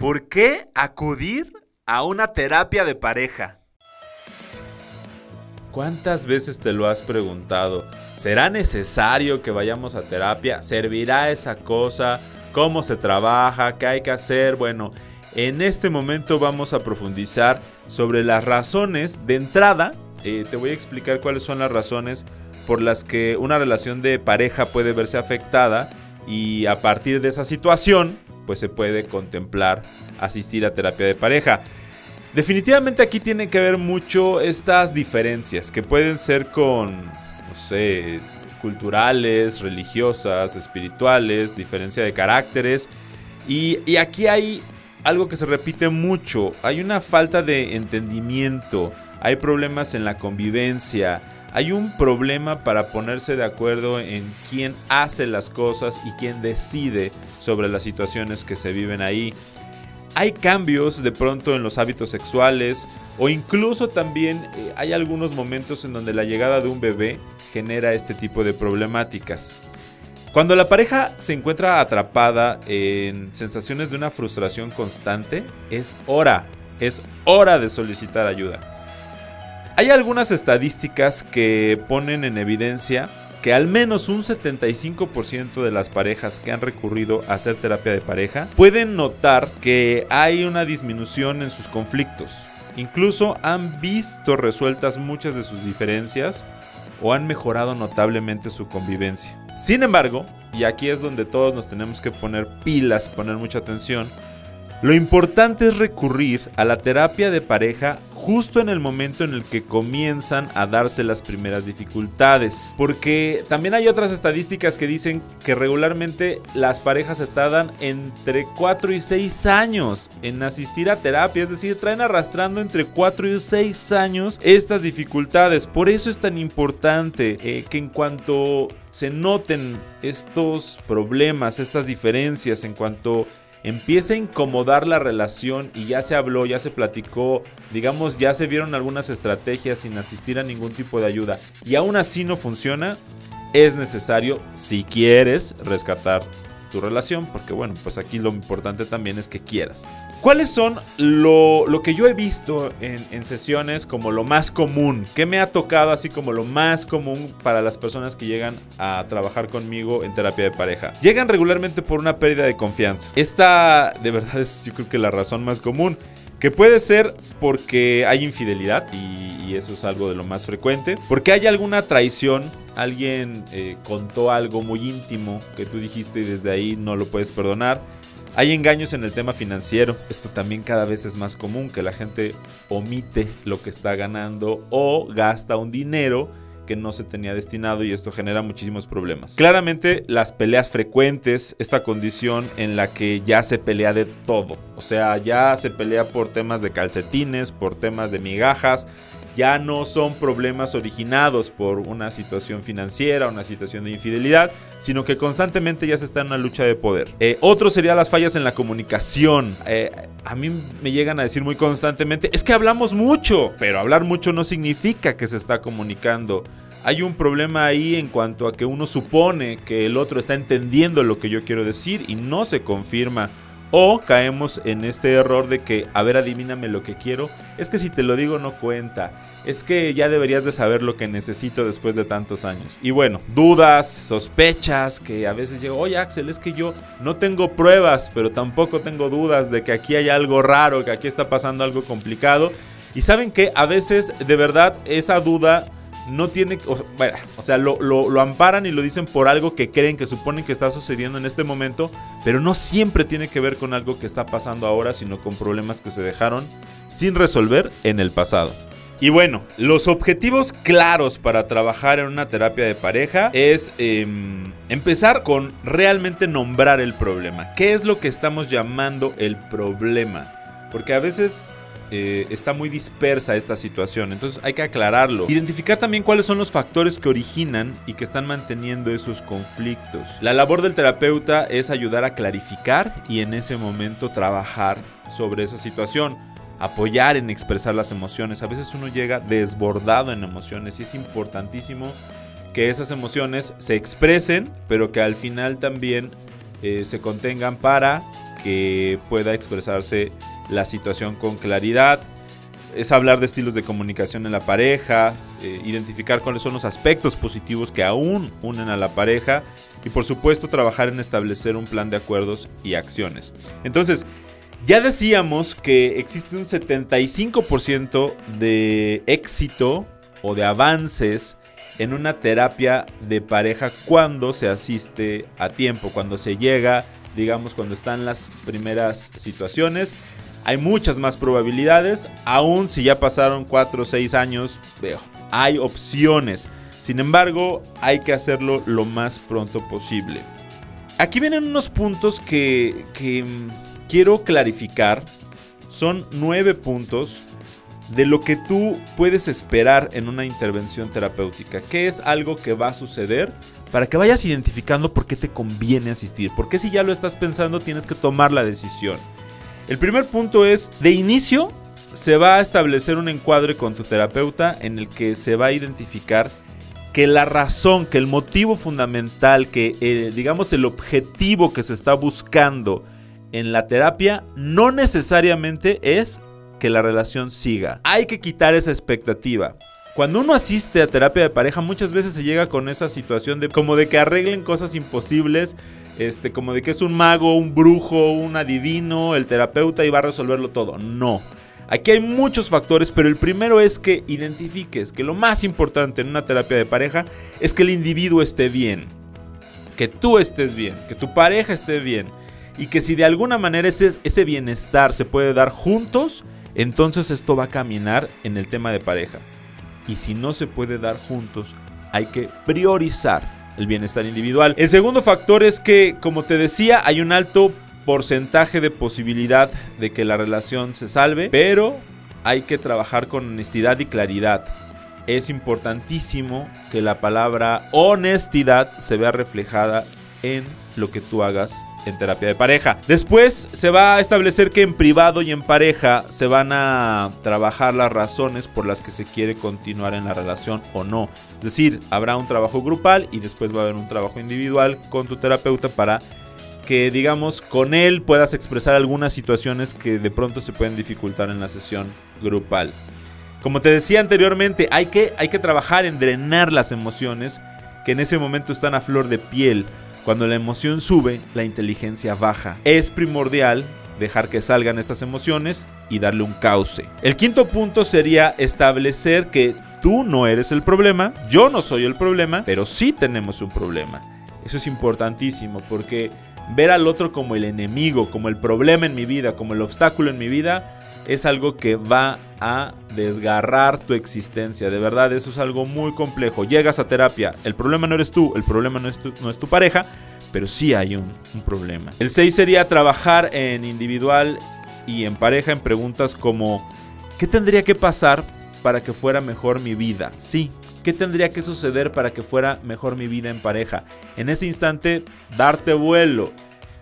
¿Por qué acudir a una terapia de pareja? ¿Cuántas veces te lo has preguntado? ¿Será necesario que vayamos a terapia? ¿Servirá esa cosa? ¿Cómo se trabaja? ¿Qué hay que hacer? Bueno, en este momento vamos a profundizar sobre las razones de entrada. Eh, te voy a explicar cuáles son las razones por las que una relación de pareja puede verse afectada y a partir de esa situación pues se puede contemplar asistir a terapia de pareja. Definitivamente aquí tiene que ver mucho estas diferencias que pueden ser con, no sé, culturales, religiosas, espirituales, diferencia de caracteres. Y, y, aquí hay algo que se repite mucho, hay una falta de entendimiento, hay problemas en la convivencia, hay un problema para ponerse de acuerdo en quién hace las cosas y quién decide sobre las situaciones que se viven ahí hay cambios de pronto en los hábitos sexuales o incluso también eh, hay algunos momentos en donde la llegada de un bebé genera este tipo de problemáticas. Cuando la pareja se encuentra atrapada en sensaciones de una frustración constante, es hora, es hora de solicitar ayuda. Hay algunas estadísticas que ponen en evidencia que al menos un 75% de las parejas que han recurrido a hacer terapia de pareja pueden notar que hay una disminución en sus conflictos. Incluso han visto resueltas muchas de sus diferencias o han mejorado notablemente su convivencia. Sin embargo, y aquí es donde todos nos tenemos que poner pilas, poner mucha atención, lo importante es recurrir a la terapia de pareja justo en el momento en el que comienzan a darse las primeras dificultades. Porque también hay otras estadísticas que dicen que regularmente las parejas se tardan entre 4 y 6 años en asistir a terapia. Es decir, traen arrastrando entre 4 y 6 años estas dificultades. Por eso es tan importante eh, que en cuanto se noten estos problemas, estas diferencias, en cuanto empieza a incomodar la relación y ya se habló, ya se platicó, digamos, ya se vieron algunas estrategias sin asistir a ningún tipo de ayuda y aún así no funciona, es necesario, si quieres, rescatar tu relación, porque bueno, pues aquí lo importante también es que quieras. ¿Cuáles son lo, que yo he visto en, sesiones como lo más común? ¿Qué me ha tocado así como lo más común para las personas que llegan a trabajar conmigo en terapia de pareja? Llegan regularmente por una pérdida de confianza. Esta de verdad es yo creo que la razón más común. Que puede ser porque hay infidelidad y, y eso es algo de lo más frecuente. Porque hay alguna traición alguien eh, contó algo muy íntimo que tú dijiste y desde ahí no lo puedes perdonar. Hay engaños en el tema financiero. Esto también cada vez es más común, que la gente omite lo que está ganando o gasta un dinero que no se tenía destinado y esto genera muchísimos problemas. Claramente las peleas frecuentes, esta condición en la que ya se pelea de todo, o sea, ya se pelea por temas de calcetines, por temas de migajas, ya no son problemas originados por una situación financiera, una situación de infidelidad, sino que constantemente ya se está en una lucha de poder. Eh, otro sería las fallas en la comunicación. Eh, a mí me llegan a decir muy constantemente, es que hablamos mucho, pero hablar mucho no significa que se está comunicando. Hay un problema ahí en cuanto a que uno supone que el otro está entendiendo lo que yo quiero decir y no se confirma o caemos en este error de que, a ver, adivíname lo que quiero. Es que si te lo digo no cuenta. Es que ya deberías de saber lo que necesito después de tantos años. Y bueno, dudas, sospechas, que a veces llego, oye Axel, es que yo no tengo pruebas, pero tampoco tengo dudas de que aquí hay algo raro, que aquí está pasando algo complicado. Y saben que a veces de verdad esa duda no tiene, o, bueno, o sea, lo, lo, amparan y lo dicen por algo que creen, que suponen que está sucediendo en este momento, pero no siempre tiene que ver con algo que está pasando ahora, sino con problemas que se dejaron sin resolver en el pasado. Y bueno, los objetivos claros para trabajar en una terapia de pareja es em, empezar con realmente nombrar el problema. ¿Qué es lo que estamos llamando el problema? Porque a veces eh, está muy dispersa esta situación, entonces hay que aclararlo. Identificar también cuáles son los factores que originan y que están manteniendo esos conflictos. La labor del terapeuta es ayudar a clarificar y en ese momento trabajar sobre esa situación apoyar en expresar las emociones. A veces uno llega desbordado en emociones y es importantísimo que esas emociones se expresen, pero que al final también eh, se contengan para que pueda expresarse la situación con claridad. Es hablar de estilos de comunicación en la pareja, eh, identificar cuáles son los aspectos positivos que aún unen a la pareja y por supuesto trabajar en establecer un plan de acuerdos y acciones. Entonces, ya decíamos que existe un 75% de éxito o de avances en una terapia de pareja cuando se asiste a tiempo, cuando se llega, digamos, cuando están las primeras situaciones. Hay muchas más probabilidades, aún si ya pasaron 4 o 6 años, veo, hay opciones. Sin embargo, hay que hacerlo lo más pronto posible. Aquí vienen unos puntos que, que quiero clarificar. Son nueve puntos de lo que tú puedes esperar en una intervención terapéutica. ¿Qué es algo que va a suceder? Para que vayas identificando por qué te conviene asistir. Porque si ya lo estás pensando, tienes que tomar la decisión. El primer punto es, de inicio, se va a establecer un encuadre con tu terapeuta en el que se va a identificar que la razón, que el motivo fundamental, que eh, digamos el objetivo que se está buscando en la terapia no necesariamente es que la relación siga. Hay que quitar esa expectativa. Cuando uno asiste a terapia de pareja, muchas veces se llega con esa situación de como de que arreglen cosas imposibles, este, como de que es un mago, un brujo, un adivino, el terapeuta y va a resolverlo todo. No. Aquí hay muchos factores, pero el primero es que identifiques que lo más importante en una terapia de pareja es que el individuo esté bien, que tú estés bien, que tu pareja esté bien y que si de alguna manera ese, ese bienestar se puede dar juntos, entonces esto va a caminar en el tema de pareja. Y si no se puede dar juntos, hay que priorizar el bienestar individual. El segundo factor es que, como te decía, hay un alto porcentaje de posibilidad de que la relación se salve, pero hay que trabajar con honestidad y claridad. Es importantísimo que la palabra honestidad se vea reflejada en lo que tú hagas en terapia de pareja. Después se va a establecer que en privado y en pareja se van a trabajar las razones por las que se quiere continuar en la relación o no. Es decir, habrá un trabajo grupal y después va a haber un trabajo individual con tu terapeuta para que digamos con él puedas expresar algunas situaciones que de pronto se pueden dificultar en la sesión grupal. Como te decía anteriormente, hay que, hay que trabajar en drenar las emociones que en ese momento están a flor de piel cuando la emoción sube, la inteligencia baja. Es primordial dejar que salgan estas emociones y darle un cauce. El quinto punto sería establecer que tú no eres el problema, yo no soy el problema, pero sí tenemos un problema. Eso es importantísimo porque ver al otro como el enemigo, como el problema en mi vida, como el obstáculo en mi vida, es algo que va a desgarrar tu existencia. De verdad, eso es algo muy complejo. Llegas a terapia, el problema no eres tú, el problema no es tu, no es tu pareja, pero sí hay un, un problema. El 6 sería trabajar en individual y en pareja en preguntas como, ¿qué tendría que pasar para que fuera mejor mi vida? Sí, ¿Qué tendría que suceder para que fuera mejor mi vida en pareja? En ese instante, darte vuelo,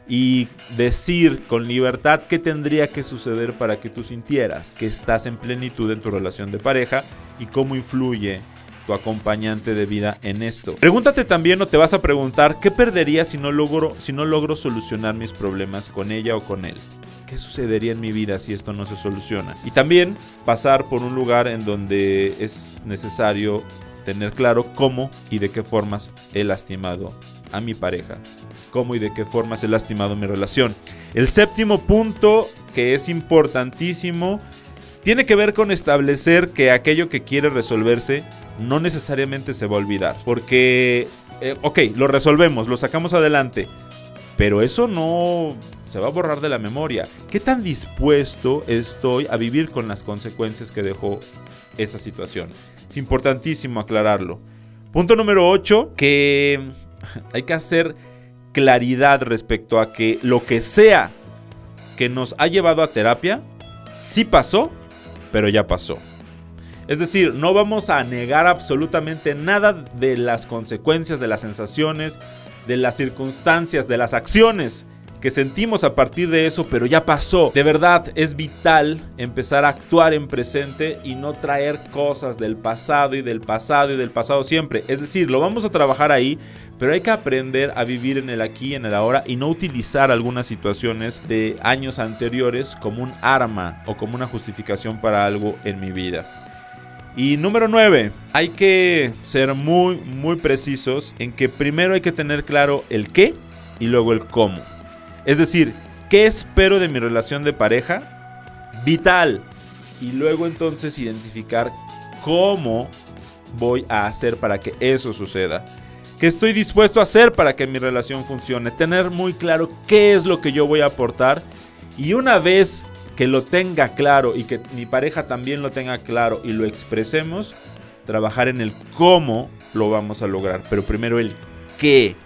y decir con libertad qué tendría que suceder para que tú sintieras que estás en plenitud en tu relación de pareja y cómo influye tu acompañante de vida en esto. Pregúntate también o te vas a preguntar qué perdería si no logro si no logro solucionar mis problemas con ella o con él. ¿Qué sucedería en mi vida si esto no se soluciona? Y también pasar por un lugar en donde es necesario tener claro cómo y de qué formas he lastimado a mi pareja cómo y de qué forma se ha lastimado mi relación. El séptimo punto, que es importantísimo, tiene que ver con establecer que aquello que quiere resolverse no necesariamente se va a olvidar. Porque, eh, ok, lo resolvemos, lo sacamos adelante, pero eso no se va a borrar de la memoria. ¿Qué tan dispuesto estoy a vivir con las consecuencias que dejó esa situación? Es importantísimo aclararlo. Punto número 8, que hay que hacer claridad respecto a que lo que sea que nos ha llevado a terapia, sí pasó, pero ya pasó. Es decir, no vamos a negar absolutamente nada de las consecuencias, de las sensaciones, de las circunstancias, de las acciones que sentimos a partir de eso, pero ya pasó. De verdad es vital empezar a actuar en presente y no traer cosas del pasado y del pasado y del pasado siempre. Es decir, lo vamos a trabajar ahí, pero hay que aprender a vivir en el aquí, en el ahora y no utilizar algunas situaciones de años anteriores como un arma o como una justificación para algo en mi vida. Y número 9, hay que ser muy, muy precisos en que primero hay que tener claro el qué y luego el cómo. Es decir, ¿qué espero de mi relación de pareja? Vital. Y luego entonces identificar cómo voy a hacer para que eso suceda. ¿Qué estoy dispuesto a hacer para que mi relación funcione? Tener muy claro qué es lo que yo voy a aportar. Y una vez que lo tenga claro y que mi pareja también lo tenga claro y lo expresemos, trabajar en el cómo lo vamos a lograr. Pero primero el qué.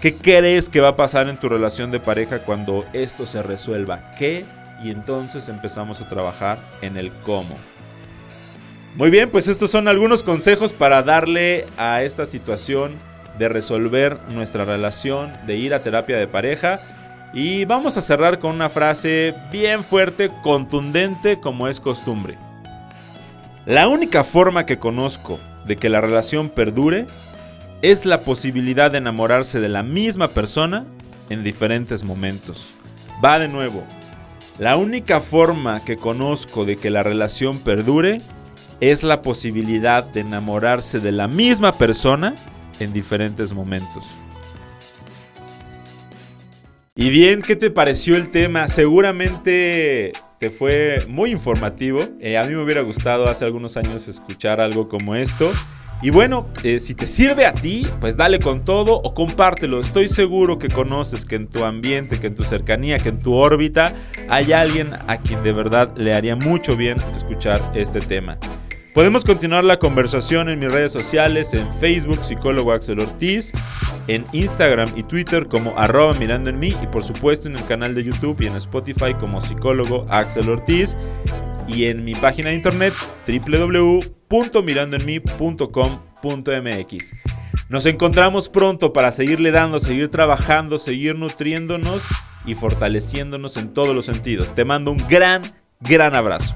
¿Qué crees que va a pasar en tu relación de pareja cuando esto se resuelva? ¿Qué? Y entonces empezamos a trabajar en el cómo. Muy bien, pues estos son algunos consejos para darle a esta situación de resolver nuestra relación, de ir a terapia de pareja. Y vamos a cerrar con una frase bien fuerte, contundente como es costumbre. La única forma que conozco de que la relación perdure es la posibilidad de enamorarse de la misma persona en diferentes momentos. Va de nuevo. La única forma que conozco de que la relación perdure es la posibilidad de enamorarse de la misma persona en diferentes momentos. Y bien, ¿qué te pareció el tema? Seguramente te fue muy informativo. Eh, a mí me hubiera gustado hace algunos años escuchar algo como esto. Y bueno, eh, si te sirve a ti, pues dale con todo o compártelo. Estoy seguro que conoces que en tu ambiente, que en tu cercanía, que en tu órbita hay alguien a quien de verdad le haría mucho bien escuchar este tema. Podemos continuar la conversación en mis redes sociales, en Facebook, psicólogo Axel Ortiz, en Instagram y Twitter como arroba mirando en mí y por supuesto en el canal de YouTube y en Spotify como psicólogo Axel Ortiz y en mi página de internet www.mirandoenmi.com.mx. Nos encontramos pronto para seguirle dando, seguir trabajando, seguir nutriéndonos y fortaleciéndonos en todos los sentidos. Te mando un gran, gran abrazo.